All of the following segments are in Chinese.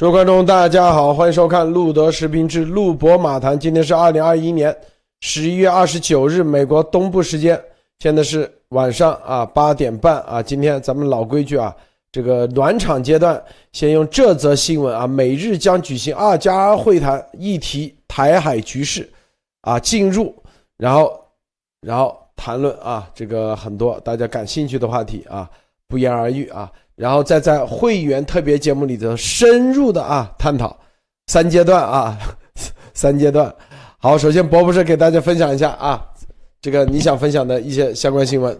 诸位观众，大家好，欢迎收看路德视频之路博马谈。今天是二零二一年十一月二十九日，美国东部时间，现在是晚上啊八点半啊。今天咱们老规矩啊，这个暖场阶段，先用这则新闻啊，美日将举行二加二会谈，议题台海局势啊进入，然后然后谈论啊这个很多大家感兴趣的话题啊，不言而喻啊。然后再在会员特别节目里头深入的啊探讨三阶段啊 三阶段。好，首先博博士给大家分享一下啊，这个你想分享的一些相关新闻。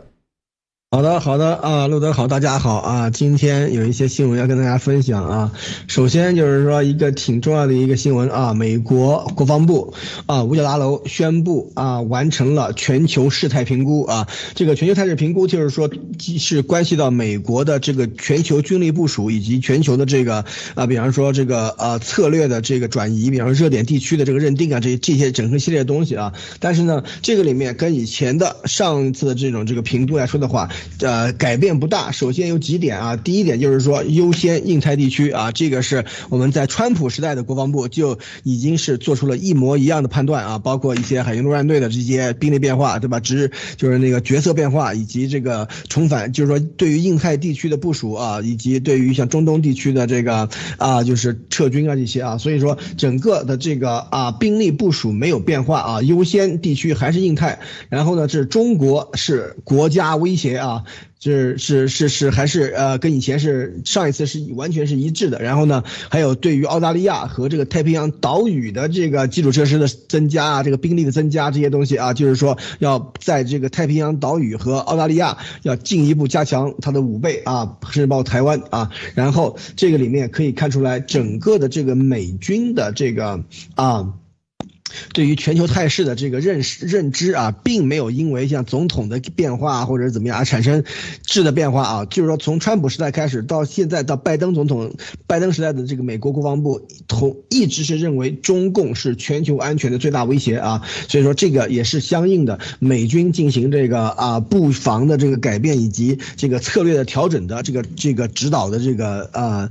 好的，好的啊，路德好，大家好啊！今天有一些新闻要跟大家分享啊。首先就是说一个挺重要的一个新闻啊，美国国防部啊五角大楼宣布啊完成了全球事态评估啊。这个全球态势评估就是说是关系到美国的这个全球军力部署以及全球的这个啊，比方说这个呃策略的这个转移，比方说热点地区的这个认定啊，这这些整个系列的东西啊。但是呢，这个里面跟以前的上一次的这种这个评估来说的话。呃，改变不大。首先有几点啊，第一点就是说优先印太地区啊，这个是我们在川普时代的国防部就已经是做出了一模一样的判断啊，包括一些海军陆战队的这些兵力变化，对吧？只就是那个角色变化，以及这个重返，就是说对于印太地区的部署啊，以及对于像中东地区的这个啊，就是撤军啊这些啊，所以说整个的这个啊兵力部署没有变化啊，优先地区还是印太。然后呢，是中国是国家威胁啊。啊，是是是是，还是呃，跟以前是上一次是完全是一致的。然后呢，还有对于澳大利亚和这个太平洋岛屿的这个基础设施的增加啊，这个兵力的增加这些东西啊，就是说要在这个太平洋岛屿和澳大利亚要进一步加强它的武备啊，甚至包括台湾啊。然后这个里面可以看出来，整个的这个美军的这个啊。对于全球态势的这个认识认知啊，并没有因为像总统的变化或者怎么样而产生质的变化啊。就是说，从川普时代开始到现在到拜登总统，拜登时代的这个美国国防部同一直是认为中共是全球安全的最大威胁啊。所以说，这个也是相应的美军进行这个啊布防的这个改变以及这个策略的调整的这个这个指导的这个呃。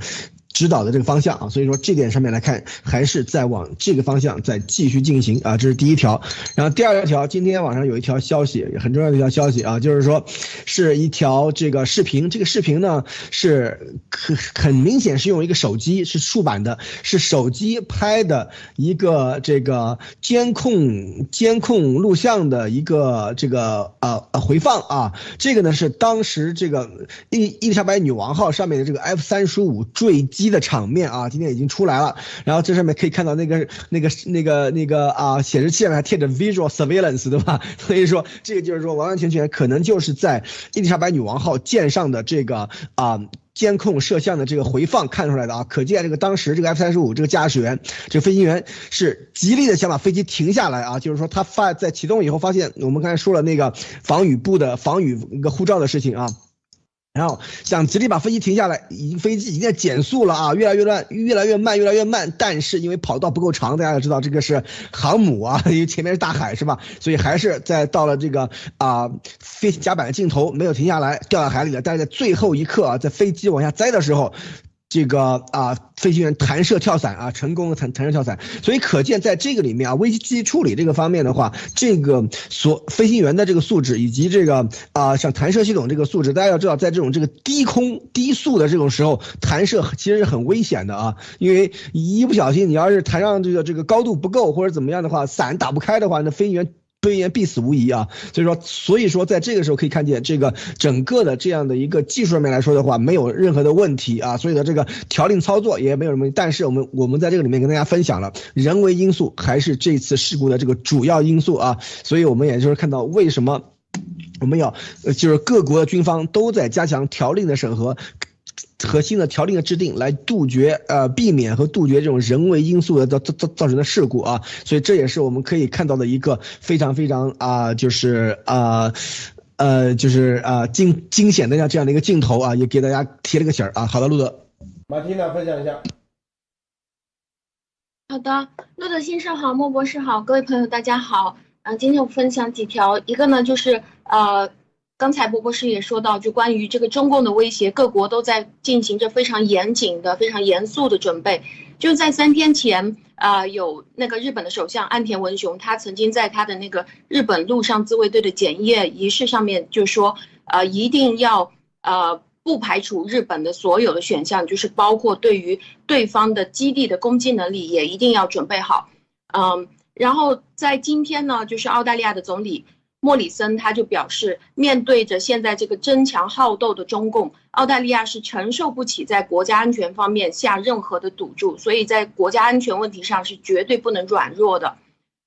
指导的这个方向啊，所以说这点上面来看，还是在往这个方向再继续进行啊，这是第一条。然后第二条，今天网上有一条消息，很重要的一条消息啊，就是说是一条这个视频，这个视频呢是很很明显是用一个手机，是竖版的，是手机拍的一个这个监控监控录像的一个这个呃回放啊，这个呢是当时这个伊伊丽莎白女王号上面的这个 F 三十五坠机。的场面啊，今天已经出来了。然后这上面可以看到那个那个那个那个啊，显示器上面还贴着 visual surveillance，对吧？所以说这个就是说完完全全可能就是在伊丽莎白女王号舰上的这个啊监控摄像的这个回放看出来的啊。可见这个当时这个 F 三十五这个驾驶员这个飞行员是极力的想把飞机停下来啊，就是说他发在启动以后发现我们刚才说了那个防雨布的防雨那个护照的事情啊。然后想极力把飞机停下来，已经飞机已经在减速了啊，越来越乱，越来越慢，越来越慢。但是因为跑道不够长，大家也知道这个是航母啊，因为前面是大海是吧？所以还是在到了这个啊飞行甲板的尽头没有停下来，掉到海里了。但是在最后一刻啊，在飞机往下栽的时候。这个啊，飞行员弹射跳伞啊，成功的弹弹射跳伞，所以可见在这个里面啊，危机处理这个方面的话，这个所飞行员的这个素质以及这个啊，像弹射系统这个素质，大家要知道，在这种这个低空低速的这种时候，弹射其实是很危险的啊，因为一不小心你要是弹上这个这个高度不够或者怎么样的话，伞打不开的话，那飞行员。飞行员必死无疑啊，所以说，所以说，在这个时候可以看见，这个整个的这样的一个技术上面来说的话，没有任何的问题啊，所以呢这个调令操作也没有什么。但是我们我们在这个里面跟大家分享了，人为因素还是这次事故的这个主要因素啊，所以我们也就是看到为什么我们要，就是各国的军方都在加强条令的审核。核心的条令的制定，来杜绝呃避免和杜绝这种人为因素的造造造造成的事故啊，所以这也是我们可以看到的一个非常非常啊，就是啊，呃，就是啊惊惊险的这样这样的一个镜头啊，也给大家提了个醒儿啊。好的，路德，马蒂娜分享一下。好的，路德先生好，莫博士好，各位朋友大家好。嗯，今天我分享几条，一个呢就是呃。刚才波波师也说到，就关于这个中共的威胁，各国都在进行着非常严谨的、非常严肃的准备。就在三天前，啊，有那个日本的首相岸田文雄，他曾经在他的那个日本陆上自卫队的检阅仪式上面就说，呃，一定要呃不排除日本的所有的选项，就是包括对于对方的基地的攻击能力也一定要准备好。嗯，然后在今天呢，就是澳大利亚的总理。莫里森他就表示，面对着现在这个争强好斗的中共，澳大利亚是承受不起在国家安全方面下任何的赌注，所以在国家安全问题上是绝对不能软弱的。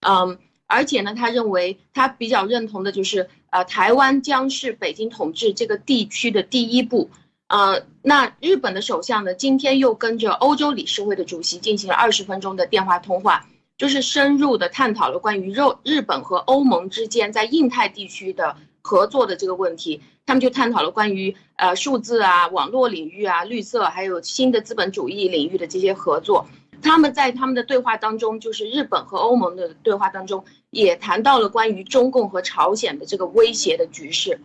嗯，而且呢，他认为他比较认同的就是，呃，台湾将是北京统治这个地区的第一步。呃，那日本的首相呢，今天又跟着欧洲理事会的主席进行了二十分钟的电话通话。就是深入的探讨了关于日日本和欧盟之间在印太地区的合作的这个问题，他们就探讨了关于呃数字啊、网络领域啊、绿色还有新的资本主义领域的这些合作。他们在他们的对话当中，就是日本和欧盟的对话当中，也谈到了关于中共和朝鲜的这个威胁的局势。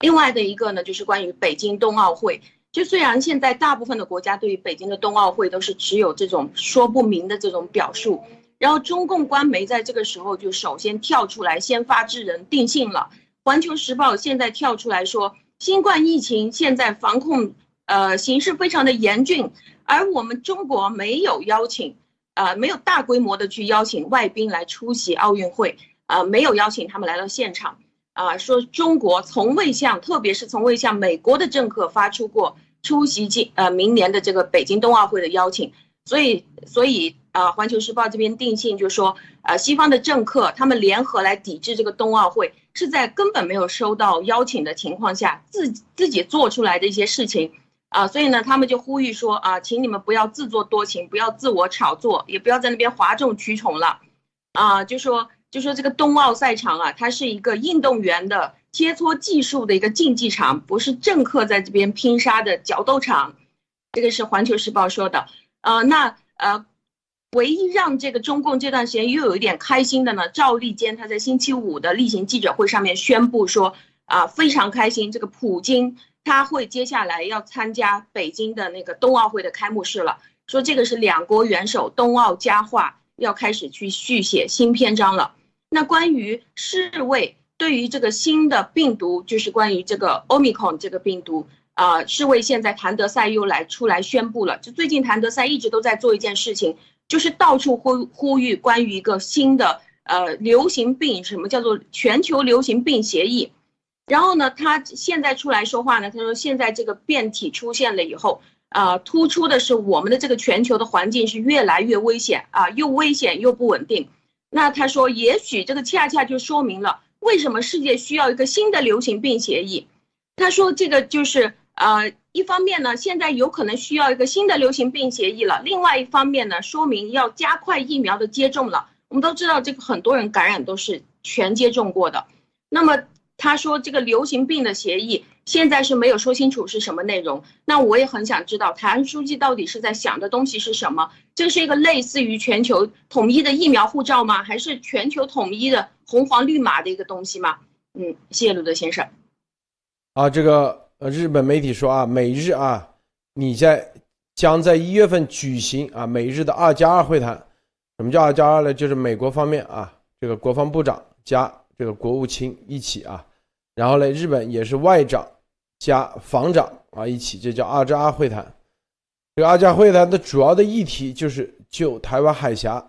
另外的一个呢，就是关于北京冬奥会。就虽然现在大部分的国家对于北京的冬奥会都是持有这种说不明的这种表述，然后中共官媒在这个时候就首先跳出来先发制人定性了。环球时报现在跳出来说，新冠疫情现在防控呃形势非常的严峻，而我们中国没有邀请，呃没有大规模的去邀请外宾来出席奥运会，呃没有邀请他们来到现场。啊，说中国从未向，特别是从未向美国的政客发出过出席今呃明年的这个北京冬奥会的邀请，所以所以啊，环球时报这边定性就说，呃，西方的政客他们联合来抵制这个冬奥会，是在根本没有收到邀请的情况下自自己做出来的一些事情，啊，所以呢，他们就呼吁说啊，请你们不要自作多情，不要自我炒作，也不要在那边哗众取宠了，啊，就说。就说这个冬奥赛场啊，它是一个运动员的切磋技术的一个竞技场，不是政客在这边拼杀的角斗场。这个是环球时报说的。呃，那呃，唯一让这个中共这段时间又有一点开心的呢，赵立坚他在星期五的例行记者会上面宣布说，啊，非常开心，这个普京他会接下来要参加北京的那个冬奥会的开幕式了，说这个是两国元首冬奥佳话要开始去续写新篇章了。那关于世卫对于这个新的病毒，就是关于这个 Omicron 这个病毒啊，世卫现在谭德赛又来出来宣布了。就最近谭德赛一直都在做一件事情，就是到处呼呼吁关于一个新的呃流行病，什么叫做全球流行病协议。然后呢，他现在出来说话呢，他说现在这个变体出现了以后啊，突出的是我们的这个全球的环境是越来越危险啊，又危险又不稳定。那他说，也许这个恰恰就说明了为什么世界需要一个新的流行病协议。他说，这个就是呃，一方面呢，现在有可能需要一个新的流行病协议了；另外一方面呢，说明要加快疫苗的接种了。我们都知道，这个很多人感染都是全接种过的。那么他说，这个流行病的协议。现在是没有说清楚是什么内容，那我也很想知道，台湾书记到底是在想的东西是什么？这是一个类似于全球统一的疫苗护照吗？还是全球统一的红黄绿码的一个东西吗？嗯，谢谢鲁德先生。啊，这个呃，日本媒体说啊，美日啊，你在将在一月份举行啊，美日的二加二会谈。什么叫二加二呢？就是美国方面啊，这个国防部长加这个国务卿一起啊，然后呢，日本也是外长。加防长啊，一起，这叫二加二会谈。这个二加会谈的主要的议题就是就台湾海峡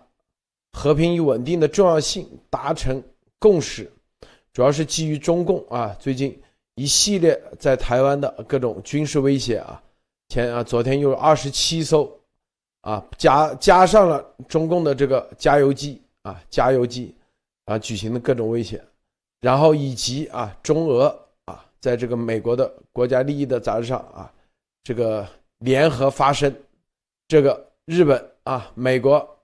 和平与稳定的重要性达成共识，主要是基于中共啊最近一系列在台湾的各种军事威胁啊，前啊昨天又有二十七艘啊加加上了中共的这个加油机啊加油机啊举行的各种威胁，然后以及啊中俄啊。在这个美国的国家利益的杂志上啊，这个联合发声，这个日本啊，美国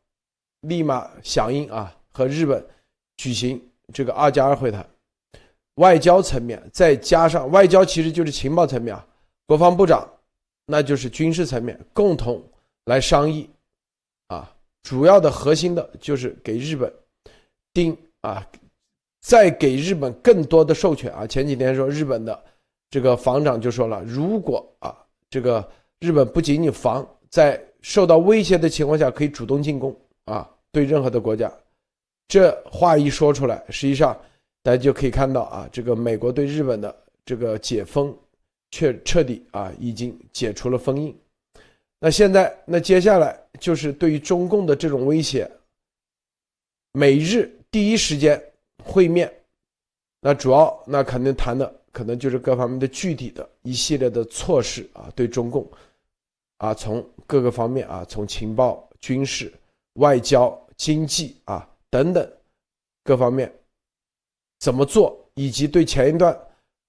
立马响应啊，和日本举行这个二加二会谈，外交层面再加上外交其实就是情报层面啊，国防部长那就是军事层面共同来商议啊，主要的核心的就是给日本定啊再给日本更多的授权啊。前几天说日本的这个防长就说了，如果啊这个日本不仅仅防，在受到威胁的情况下可以主动进攻啊，对任何的国家，这话一说出来，实际上大家就可以看到啊，这个美国对日本的这个解封，却彻底啊已经解除了封印。那现在，那接下来就是对于中共的这种威胁，美日第一时间会面，那主要那肯定谈的可能就是各方面的具体的一系列的措施啊，对中共，啊从各个方面啊，从情报、军事、外交、经济啊等等各方面怎么做，以及对前一段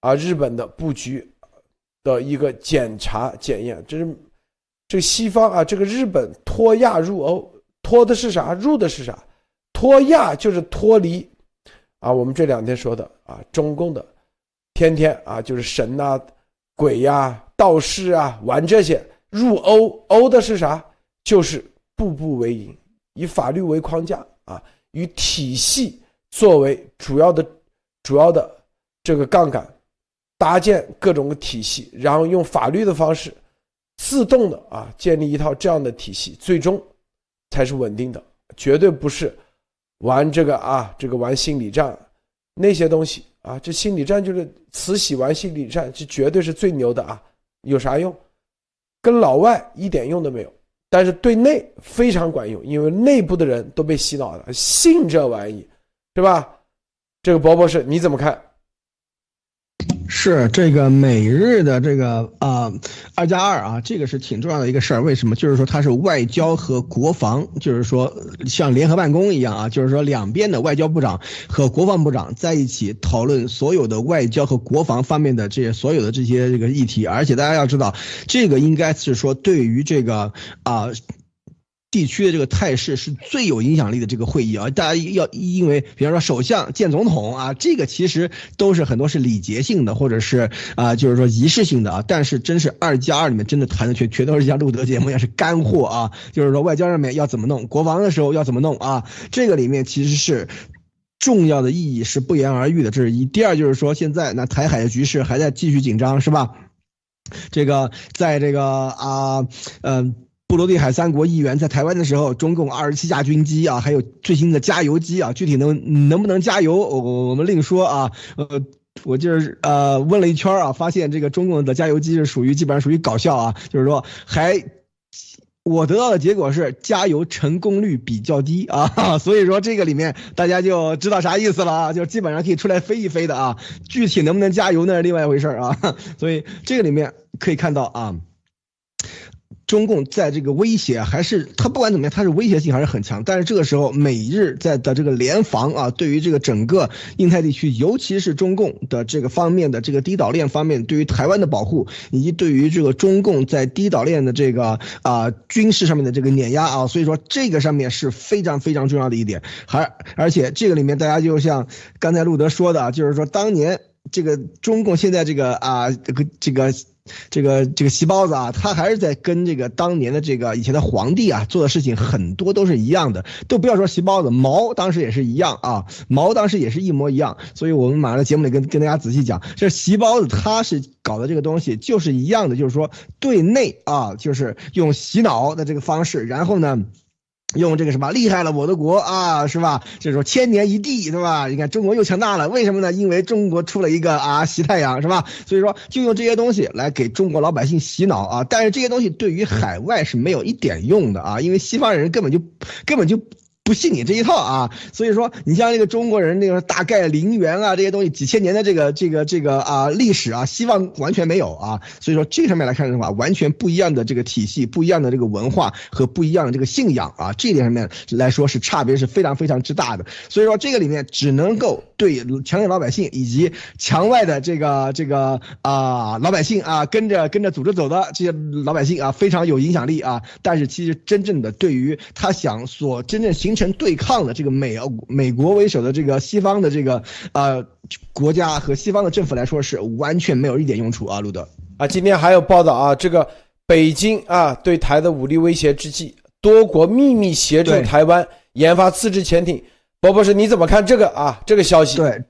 啊日本的布局的一个检查检验，这是。这西方啊，这个日本脱亚入欧，脱的是啥？入的是啥？脱亚就是脱离啊，我们这两天说的啊，中共的天天啊就是神呐、鬼呀、道士啊玩这些。入欧，欧的是啥？就是步步为营，以法律为框架啊，以体系作为主要的、主要的这个杠杆，搭建各种的体系，然后用法律的方式。自动的啊，建立一套这样的体系，最终才是稳定的，绝对不是玩这个啊，这个玩心理战那些东西啊，这心理战就是慈禧玩心理战，这绝对是最牛的啊，有啥用？跟老外一点用都没有，但是对内非常管用，因为内部的人都被洗脑了，信这玩意，是吧？这个博博士你怎么看？是这个美日的这个啊二加二啊，这个是挺重要的一个事儿。为什么？就是说它是外交和国防，就是说像联合办公一样啊，就是说两边的外交部长和国防部长在一起讨论所有的外交和国防方面的这些所有的这些这个议题。而且大家要知道，这个应该是说对于这个啊。地区的这个态势是最有影响力的这个会议啊，大家要因为比方说首相见总统啊，这个其实都是很多是礼节性的，或者是啊，就是说仪式性的啊。但是真是二加二里面真的谈的全全都是像路德节目一样是干货啊，就是说外交上面要怎么弄，国防的时候要怎么弄啊，这个里面其实是重要的意义是不言而喻的。这是一，第二就是说现在那台海的局势还在继续紧张，是吧？这个在这个啊，嗯。波罗的海三国议员在台湾的时候，中共二十七架军机啊，还有最新的加油机啊，具体能能不能加油，我我们另说啊。呃，我就是呃问了一圈啊，发现这个中共的加油机是属于基本上属于搞笑啊，就是说还我得到的结果是加油成功率比较低啊，所以说这个里面大家就知道啥意思了啊，就基本上可以出来飞一飞的啊，具体能不能加油那是另外一回事啊，所以这个里面可以看到啊。中共在这个威胁还是他不管怎么样，他是威胁性还是很强。但是这个时候，美日在的这个联防啊，对于这个整个印太地区，尤其是中共的这个方面的这个低岛链方面，对于台湾的保护，以及对于这个中共在低岛链的这个啊军事上面的这个碾压啊，所以说这个上面是非常非常重要的一点。还而且这个里面大家就像刚才路德说的，就是说当年这个中共现在这个啊这个这个。这个这个席包子啊，他还是在跟这个当年的这个以前的皇帝啊做的事情很多都是一样的，都不要说席包子，毛当时也是一样啊，毛当时也是一模一样。所以我们马上在节目里跟跟大家仔细讲，这席包子他是搞的这个东西就是一样的，就是说对内啊，就是用洗脑的这个方式，然后呢。用这个什么厉害了我的国啊，是吧？就是说千年一帝，对吧？你看中国又强大了，为什么呢？因为中国出了一个啊习太阳，是吧？所以说就用这些东西来给中国老百姓洗脑啊。但是这些东西对于海外是没有一点用的啊，因为西方人根本就根本就。不信你这一套啊，所以说你像那个中国人那个大概陵园啊这些东西几千年的这个这个这个啊历史啊，希望完全没有啊，所以说这上面来看的话，完全不一样的这个体系，不一样的这个文化和不一样的这个信仰啊，这一点上面来说是差别是非常非常之大的。所以说这个里面只能够对墙内老百姓以及墙外的这个这个啊老百姓啊跟着跟着组织走的这些老百姓啊非常有影响力啊，但是其实真正的对于他想所真正形成对抗的这个美美国为首的这个西方的这个呃国家和西方的政府来说是完全没有一点用处啊，路德啊，今天还有报道啊，这个北京啊对台的武力威胁之际，多国秘密协助台湾研发自制潜艇，博博士，你怎么看这个啊？这个消息？对。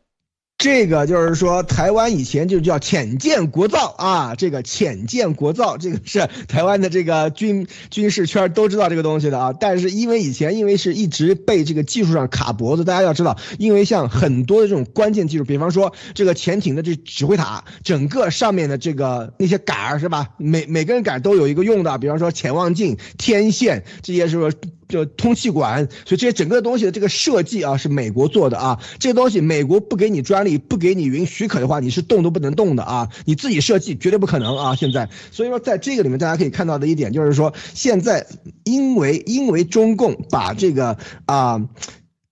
这个就是说，台湾以前就叫浅建国造啊，这个浅建国造，这个是台湾的这个军军事圈都知道这个东西的啊。但是因为以前因为是一直被这个技术上卡脖子，大家要知道，因为像很多的这种关键技术，比方说这个潜艇的这指挥塔，整个上面的这个那些杆儿是吧？每每根杆都有一个用的，比方说潜望镜、天线这些是不是就通气管，所以这些整个东西的这个设计啊，是美国做的啊。这些东西美国不给你专利，不给你允许可的话，你是动都不能动的啊。你自己设计绝对不可能啊。现在，所以说在这个里面，大家可以看到的一点就是说，现在因为因为中共把这个啊。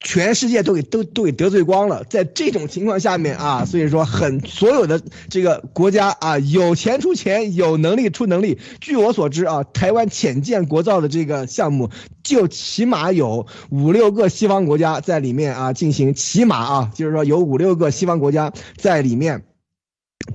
全世界都给都都给得罪光了，在这种情况下面啊，所以说很所有的这个国家啊，有钱出钱，有能力出能力。据我所知啊，台湾浅建国造的这个项目，就起码有五六个西方国家在里面啊进行，起码啊，就是说有五六个西方国家在里面。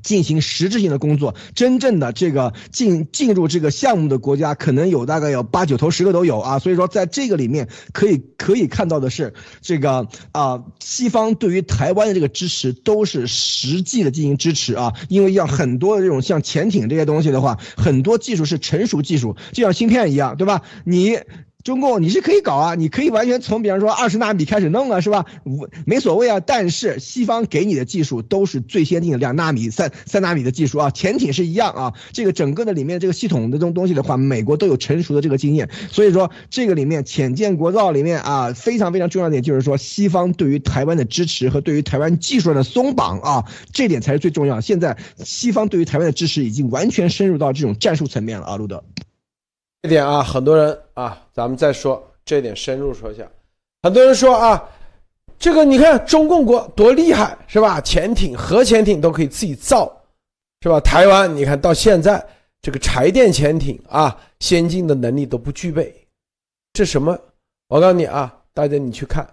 进行实质性的工作，真正的这个进进入这个项目的国家，可能有大概有八九头十个都有啊。所以说，在这个里面可以可以看到的是，这个啊，西方对于台湾的这个支持都是实际的进行支持啊。因为要很多的这种像潜艇这些东西的话，很多技术是成熟技术，就像芯片一样，对吧？你。中共你是可以搞啊，你可以完全从比方说二十纳米开始弄啊，是吧？无没所谓啊。但是西方给你的技术都是最先进的两纳米、三三纳米的技术啊，潜艇是一样啊。这个整个的里面这个系统的这种东西的话，美国都有成熟的这个经验。所以说这个里面浅见国造里面啊，非常非常重要的点就是说，西方对于台湾的支持和对于台湾技术的松绑啊，这点才是最重要。现在西方对于台湾的支持已经完全深入到这种战术层面了啊，路德。这点啊，很多人啊，咱们再说这点深入说一下。很多人说啊，这个你看中共国多厉害是吧？潜艇、核潜艇都可以自己造，是吧？台湾你看到现在这个柴电潜艇啊，先进的能力都不具备，这什么？我告诉你啊，大家你去看，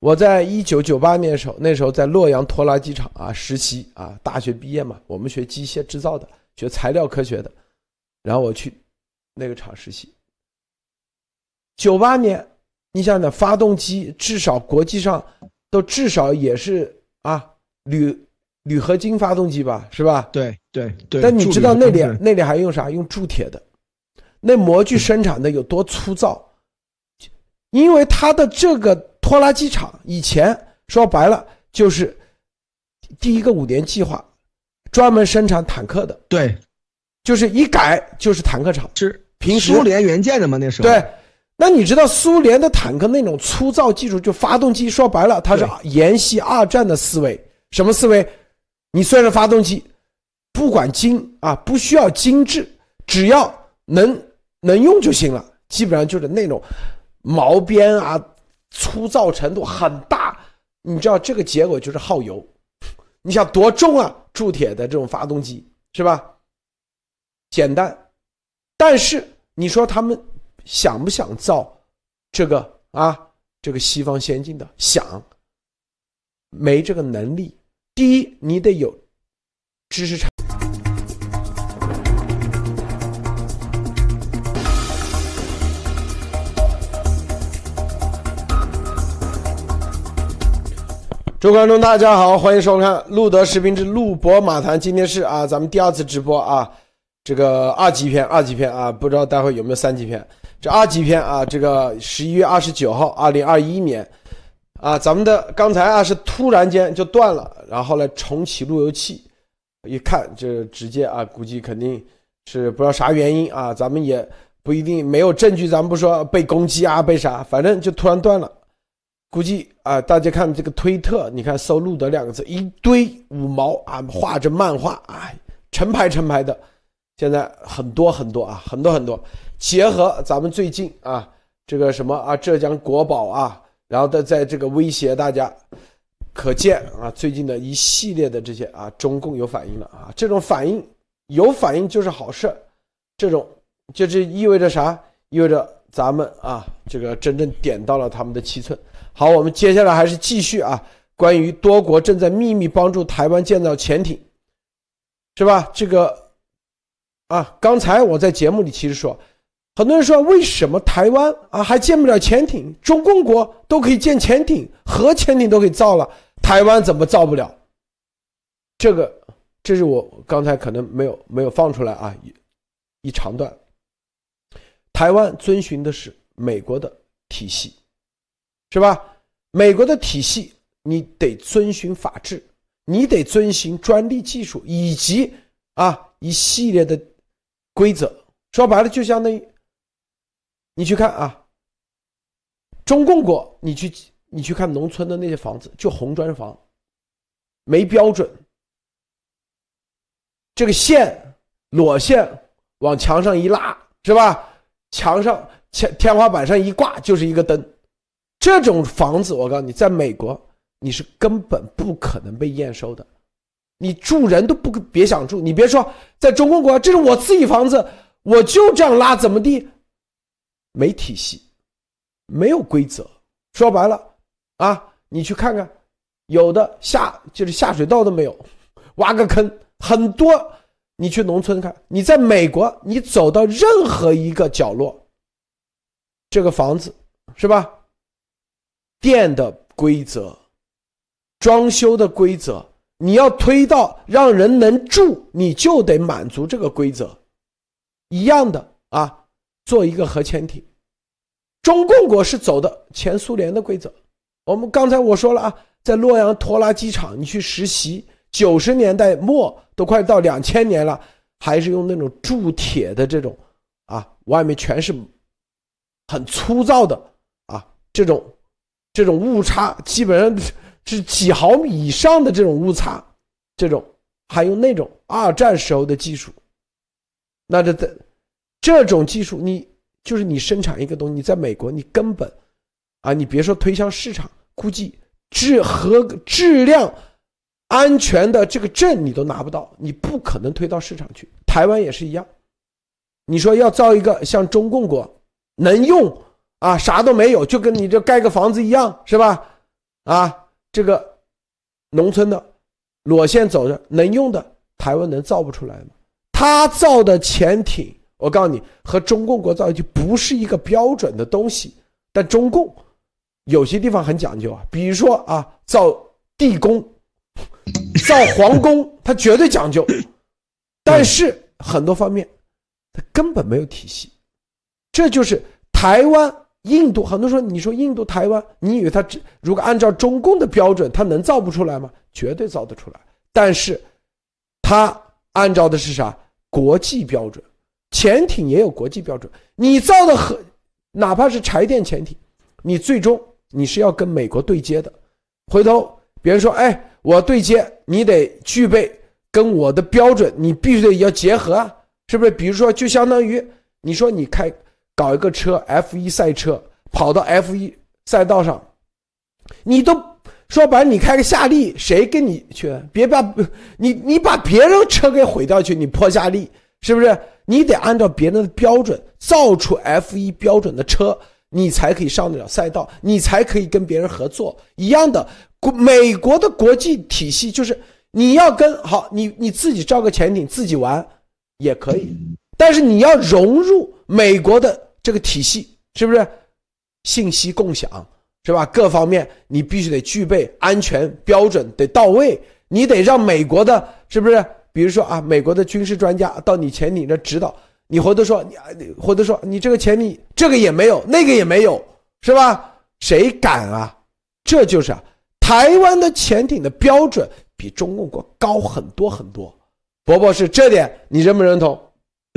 我在一九九八年的时候，那时候在洛阳拖拉机厂啊实习啊，大学毕业嘛，我们学机械制造的，学材料科学的，然后我去。那个厂实习，九八年，你想想，发动机至少国际上都至少也是啊铝铝合金发动机吧，是吧？对对对。但你知道那里那里还用啥？用铸铁的，那模具生产的有多粗糙？因为它的这个拖拉机厂以前说白了就是第一个五年计划，专门生产坦克的。对，就是一改就是坦克厂。是。平时苏联原件的嘛那时候对，那你知道苏联的坦克那种粗糙技术，就发动机说白了，它是沿袭二战的思维。什么思维？你虽然发动机不管精啊，不需要精致，只要能能用就行了。基本上就是那种毛边啊，粗糙程度很大。你知道这个结果就是耗油。你想多重啊？铸铁的这种发动机是吧？简单。但是你说他们想不想造这个啊？这个西方先进的想，没这个能力。第一，你得有知识产。诸位观众，大家好，欢迎收看路德视频之路博马谈。今天是啊，咱们第二次直播啊。这个二级片，二级片啊，不知道待会有没有三级片。这二级片啊，这个十一月二十九号，二零二一年，啊，咱们的刚才啊是突然间就断了，然后来重启路由器，一看这直接啊，估计肯定是不知道啥原因啊，咱们也不一定没有证据，咱们不说被攻击啊，被啥，反正就突然断了。估计啊，大家看这个推特，你看搜“路德”两个字，一堆五毛啊，画着漫画啊，成排成排的。现在很多很多啊，很多很多，结合咱们最近啊，这个什么啊，浙江国宝啊，然后在在这个威胁大家，可见啊，最近的一系列的这些啊，中共有反应了啊，这种反应有反应就是好事，这种就是意味着啥？意味着咱们啊，这个真正点到了他们的七寸。好，我们接下来还是继续啊，关于多国正在秘密帮助台湾建造潜艇，是吧？这个。啊，刚才我在节目里其实说，很多人说，为什么台湾啊还建不了潜艇？中共国都可以建潜艇，核潜艇都可以造了，台湾怎么造不了？这个，这是我刚才可能没有没有放出来啊，一一长段。台湾遵循的是美国的体系，是吧？美国的体系，你得遵循法治，你得遵循专利技术以及啊一系列的规则。说白了，就相当于。你去看啊，中共国，你去你去看农村的那些房子，就红砖房，没标准，这个线裸线往墙上一拉，是吧？墙上天天花板上一挂就是一个灯，这种房子我告诉你，在美国你是根本不可能被验收的，你住人都不别想住，你别说在中国国，这是我自己房子，我就这样拉，怎么地？没体系，没有规则，说白了，啊，你去看看，有的下就是下水道都没有，挖个坑，很多。你去农村看，你在美国，你走到任何一个角落，这个房子是吧？电的规则，装修的规则，你要推到让人能住，你就得满足这个规则，一样的啊，做一个核潜艇。中共国是走的前苏联的规则，我们刚才我说了啊，在洛阳拖拉机厂你去实习，九十年代末都快到两千年了，还是用那种铸铁的这种，啊，外面全是很粗糙的啊，这种这种误差基本上是几毫米以上的这种误差，这种还用那种二战时候的技术，那这这这种技术你。就是你生产一个东西，你在美国，你根本，啊，你别说推向市场，估计质和质量安全的这个证你都拿不到，你不可能推到市场去。台湾也是一样，你说要造一个像中共国能用啊，啥都没有，就跟你这盖个房子一样，是吧？啊，这个农村的裸线走着能用的，台湾能造不出来吗？他造的潜艇。我告诉你，和中共国造就不是一个标准的东西。但中共有些地方很讲究啊，比如说啊，造地宫、造皇宫，它绝对讲究。但是很多方面，它根本没有体系。这就是台湾、印度。很多说，你说印度、台湾，你以为它如果按照中共的标准，它能造不出来吗？绝对造得出来。但是，它按照的是啥？国际标准。潜艇也有国际标准，你造的核，哪怕是柴电潜艇，你最终你是要跟美国对接的。回头别人说，哎，我对接，你得具备跟我的标准，你必须得要结合啊，是不是？比如说，就相当于你说你开搞一个车 F 一赛车，跑到 F 一赛道上，你都说白，你开个夏利，谁跟你去？别把你你把别人车给毁掉去，你破夏利，是不是？你得按照别人的标准造出 F 一标准的车，你才可以上得了赛道，你才可以跟别人合作。一样的，国美国的国际体系就是你要跟好，你你自己造个潜艇自己玩也可以，但是你要融入美国的这个体系，是不是？信息共享是吧？各方面你必须得具备安全标准得到位，你得让美国的，是不是？比如说啊，美国的军事专家到你潜艇这指导，你回头说你，回头说你这个潜艇这个也没有，那个也没有，是吧？谁敢啊？这就是啊，台湾的潜艇的标准比中共国高很多很多。伯伯是这点，你认不认同？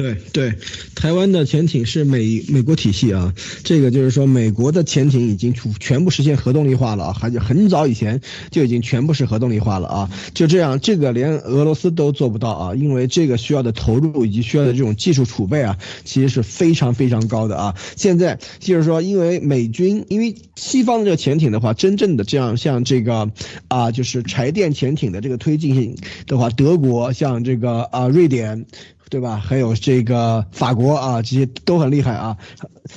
对对，台湾的潜艇是美美国体系啊，这个就是说美国的潜艇已经全部实现核动力化了啊，很很早以前就已经全部是核动力化了啊，就这样，这个连俄罗斯都做不到啊，因为这个需要的投入以及需要的这种技术储备啊，其实是非常非常高的啊。现在就是说，因为美军，因为西方的这个潜艇的话，真正的这样像这个啊，就是柴电潜艇的这个推进性的话，德国像这个啊，瑞典。对吧？还有这个法国啊，这些都很厉害啊。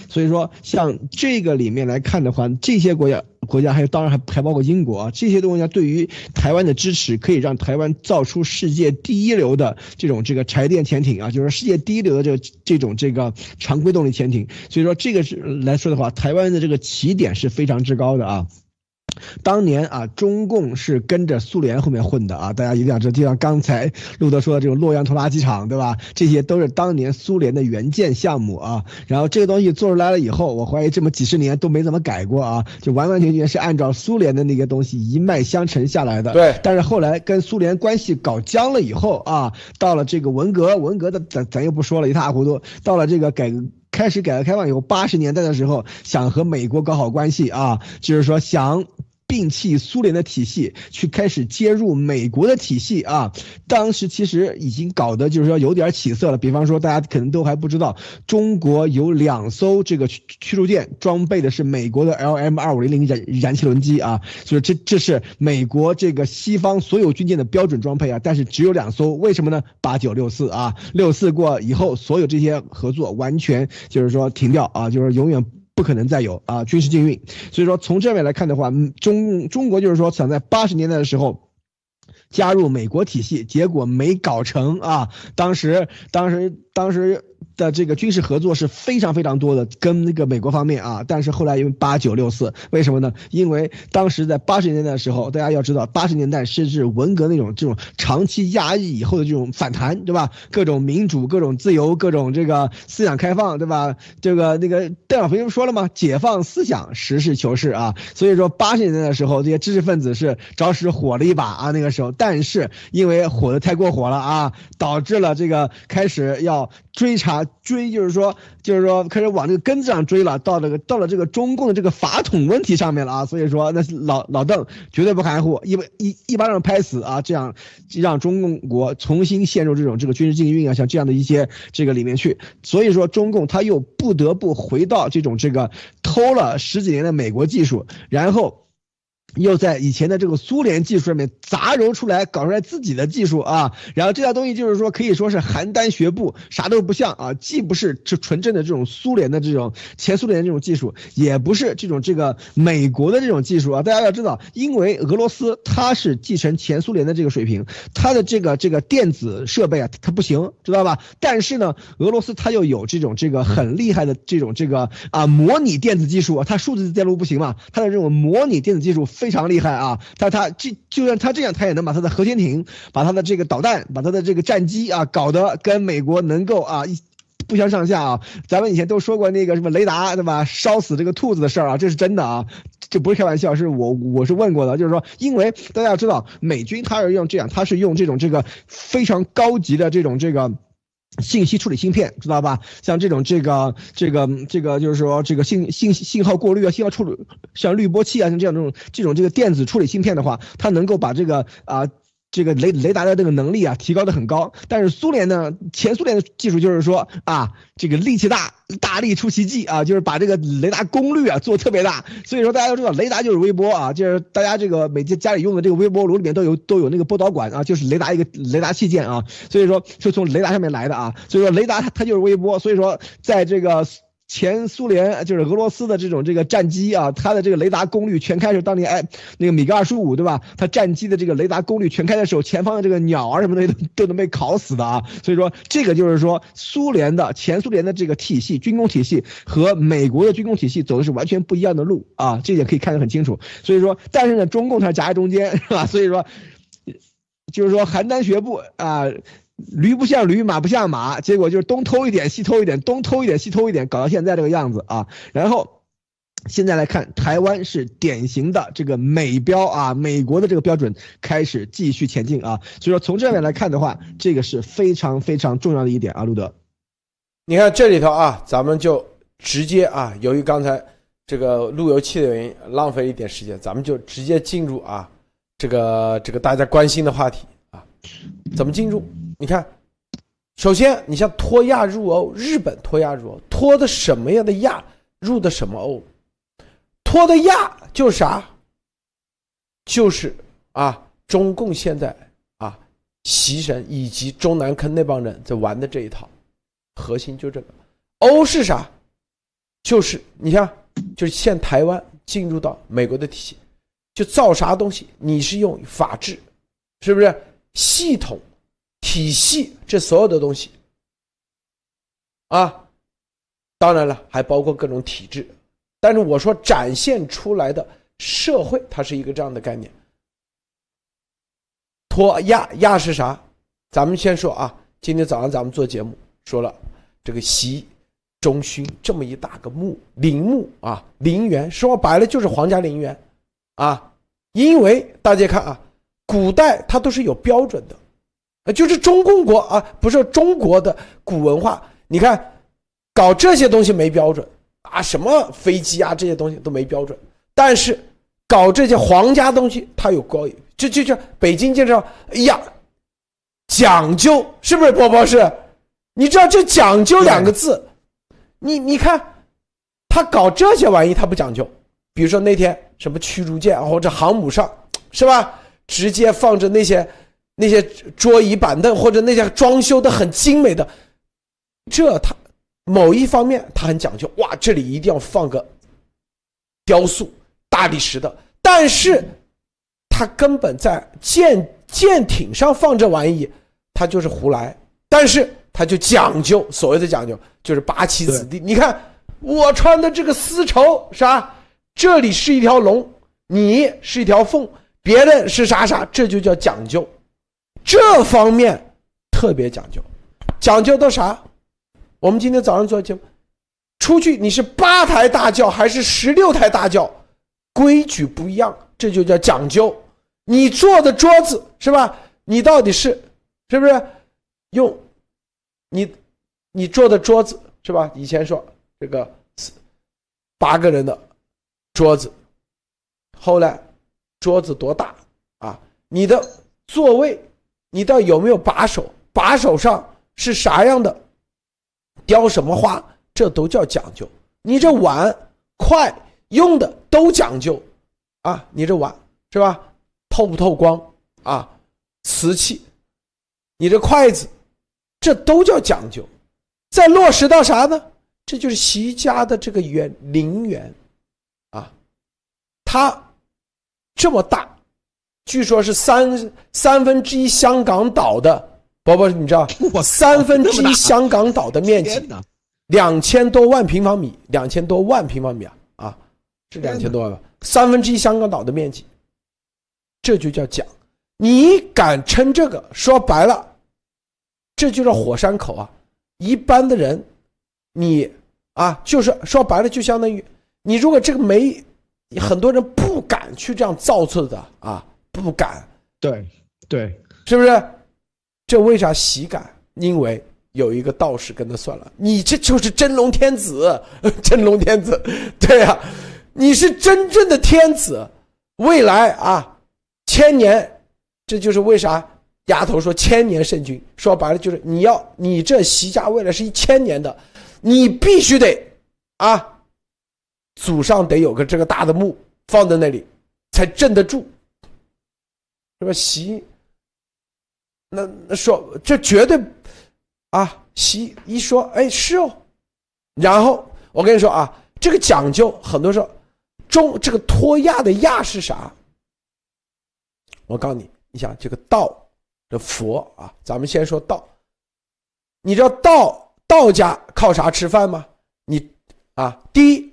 所以说，像这个里面来看的话，这些国家国家还有当然还包括英国啊，这些国家对于台湾的支持，可以让台湾造出世界第一流的这种这个柴电潜艇啊，就是世界第一流的这这种这个常规动力潜艇。所以说，这个是来说的话，台湾的这个起点是非常之高的啊。当年啊，中共是跟着苏联后面混的啊，大家一定要知道，就像刚才路德说的这种洛阳拖拉机厂，对吧？这些都是当年苏联的援建项目啊。然后这个东西做出来了以后，我怀疑这么几十年都没怎么改过啊，就完完全全是按照苏联的那个东西一脉相承下来的。对。但是后来跟苏联关系搞僵了以后啊，到了这个文革，文革的咱咱又不说了，一塌糊涂。到了这个改革。开始改革开放以后，八十年代的时候想和美国搞好关系啊，就是说想。摒弃苏联的体系，去开始接入美国的体系啊！当时其实已经搞得就是说有点起色了。比方说，大家可能都还不知道，中国有两艘这个驱驱逐舰，装备的是美国的 LM 二五零零燃燃气轮机啊，所以这这是美国这个西方所有军舰的标准装配啊。但是只有两艘，为什么呢？八九六四啊，六四过以后，所有这些合作完全就是说停掉啊，就是永远。不可能再有啊军事禁运，所以说从这边来看的话，中中国就是说想在八十年代的时候加入美国体系，结果没搞成啊，当时当时当时。的这个军事合作是非常非常多的，跟那个美国方面啊，但是后来因为八九六四，为什么呢？因为当时在八十年代的时候，大家要知道，八十年代是指文革那种这种长期压抑以后的这种反弹，对吧？各种民主、各种自由、各种这个思想开放，对吧？这个那个邓小平不说了吗？解放思想，实事求是啊。所以说八十年代的时候，这些知识分子是着实火了一把啊，那个时候，但是因为火的太过火了啊，导致了这个开始要追查。追就是说，就是说开始往这个根子上追了，到这个到了这个中共的这个法统问题上面了啊，所以说那是老老邓绝对不含糊，一一一巴掌拍死啊，这样让中共国重新陷入这种这个军事禁运啊，像这样的一些这个里面去，所以说中共他又不得不回到这种这个偷了十几年的美国技术，然后。又在以前的这个苏联技术上面杂糅出来，搞出来自己的技术啊，然后这套东西就是说可以说是邯郸学步，啥都不像啊，既不是这纯正的这种苏联的这种前苏联的这种技术，也不是这种这个美国的这种技术啊。大家要知道，因为俄罗斯它是继承前苏联的这个水平，它的这个这个电子设备啊，它不行，知道吧？但是呢，俄罗斯它又有这种这个很厉害的这种这个啊模拟电子技术，它数字电路不行嘛，它的这种模拟电子技术。非常厉害啊！他他就就算他这样，他也能把他的核潜艇、把他的这个导弹、把他的这个战机啊，搞得跟美国能够啊一不相上下啊！咱们以前都说过那个什么雷达对吧？烧死这个兔子的事儿啊，这是真的啊！这不是开玩笑，是我我是问过的，就是说，因为大家要知道，美军他是用这样，他是用这种这个非常高级的这种这个。信息处理芯片，知道吧？像这种这个这个这个，就是说这个信信信号过滤啊，信号处理，像滤波器啊，像这样这种这种这个电子处理芯片的话，它能够把这个啊。这个雷雷达的这个能力啊，提高的很高。但是苏联呢，前苏联的技术就是说啊，这个力气大，大力出奇迹啊，就是把这个雷达功率啊做特别大。所以说大家都知道，雷达就是微波啊，就是大家这个每家家里用的这个微波炉里面都有都有那个波导管啊，就是雷达一个雷达器件啊。所以说是从雷达上面来的啊。所以说雷达它它就是微波。所以说在这个。前苏联就是俄罗斯的这种这个战机啊，它的这个雷达功率全开，是当年哎那个米格二十五对吧？它战机的这个雷达功率全开的时候，前方的这个鸟啊什么的都 都能被烤死的啊。所以说这个就是说苏联的前苏联的这个体系军工体系和美国的军工体系走的是完全不一样的路啊，这点可以看得很清楚。所以说，但是呢，中共它夹在中间是吧？所以说，就是说邯郸学步啊。驴不像驴，马不像马，结果就是东偷一点，西偷一点，东偷一点，西偷一点，搞到现在这个样子啊。然后现在来看，台湾是典型的这个美标啊，美国的这个标准开始继续前进啊。所以说从这面来看的话，这个是非常非常重要的一点啊，路德。你看这里头啊，咱们就直接啊，由于刚才这个路由器的原因，浪费一点时间，咱们就直接进入啊，这个这个大家关心的话题啊，怎么进入？你看，首先你像脱亚入欧，日本脱亚入欧，脱的什么样的亚，入的什么欧？脱的亚就是啥？就是啊，中共现在啊，习神以及中南坑那帮人在玩的这一套，核心就这个。欧是啥？就是你像，就是现台湾进入到美国的体系，就造啥东西，你是用法治，是不是系统、体系这所有的东西啊？当然了，还包括各种体制。但是我说展现出来的社会，它是一个这样的概念。托亚亚是啥？咱们先说啊，今天早上咱们做节目说了，这个习中勋这么一大个墓陵墓啊，陵园说白了就是皇家陵园啊。因为大家看啊，古代它都是有标准的，呃，就是中共国啊，不是中国的古文化，你看搞这些东西没标准啊，什么飞机啊这些东西都没标准，但是搞这些皇家东西它有高。就就就北京介绍，哎呀，讲究是不是？波波是，你知道这讲究两个字，你你看，他搞这些玩意他不讲究，比如说那天什么驱逐舰或者航母上，是吧？直接放着那些那些桌椅板凳或者那些装修的很精美的，这他某一方面他很讲究，哇，这里一定要放个雕塑大理石的，但是。他根本在舰舰艇上放这玩意，他就是胡来。但是他就讲究，所谓的讲究就是八旗子弟。你看我穿的这个丝绸啥，这里是一条龙，你是一条凤，别人是啥啥，这就叫讲究。这方面特别讲究，讲究的啥？我们今天早上做节目，出去你是八抬大轿还是十六抬大轿，规矩不一样，这就叫讲究。你坐的桌子是吧？你到底是是不是用你你坐的桌子是吧？以前说这个八个人的桌子，后来桌子多大啊？你的座位你到有没有把手？把手上是啥样的？雕什么花？这都叫讲究。你这碗筷用的都讲究啊！你这碗是吧？透不透光啊？瓷器，你这筷子，这都叫讲究。再落实到啥呢？这就是习家的这个园陵园，啊，它这么大，据说是三三分之一香港岛的，宝宝你知道？三分之一香港岛的面积，两千多万平方米，两千多万平方米啊啊，是两千多万吧？三分之一香港岛的面积。这就叫讲，你敢称这个？说白了，这就是火山口啊！一般的人，你啊，就是说白了，就相当于你如果这个没，很多人不敢去这样造次的啊，不敢。对对，是不是？这为啥喜敢？因为有一个道士跟他算了，你这就是真龙天子，真龙天子，对呀，你是真正的天子，未来啊。千年，这就是为啥丫头说千年圣君。说白了就是你要你这习家未来是一千年的，你必须得啊，祖上得有个这个大的墓放在那里，才镇得住，是吧？习，那那说这绝对啊，习一说哎是哦，然后我跟你说啊，这个讲究很多时候中这个托亚的亚是啥？我告诉你，你想这个道的佛啊，咱们先说道。你知道道道家靠啥吃饭吗？你啊，第一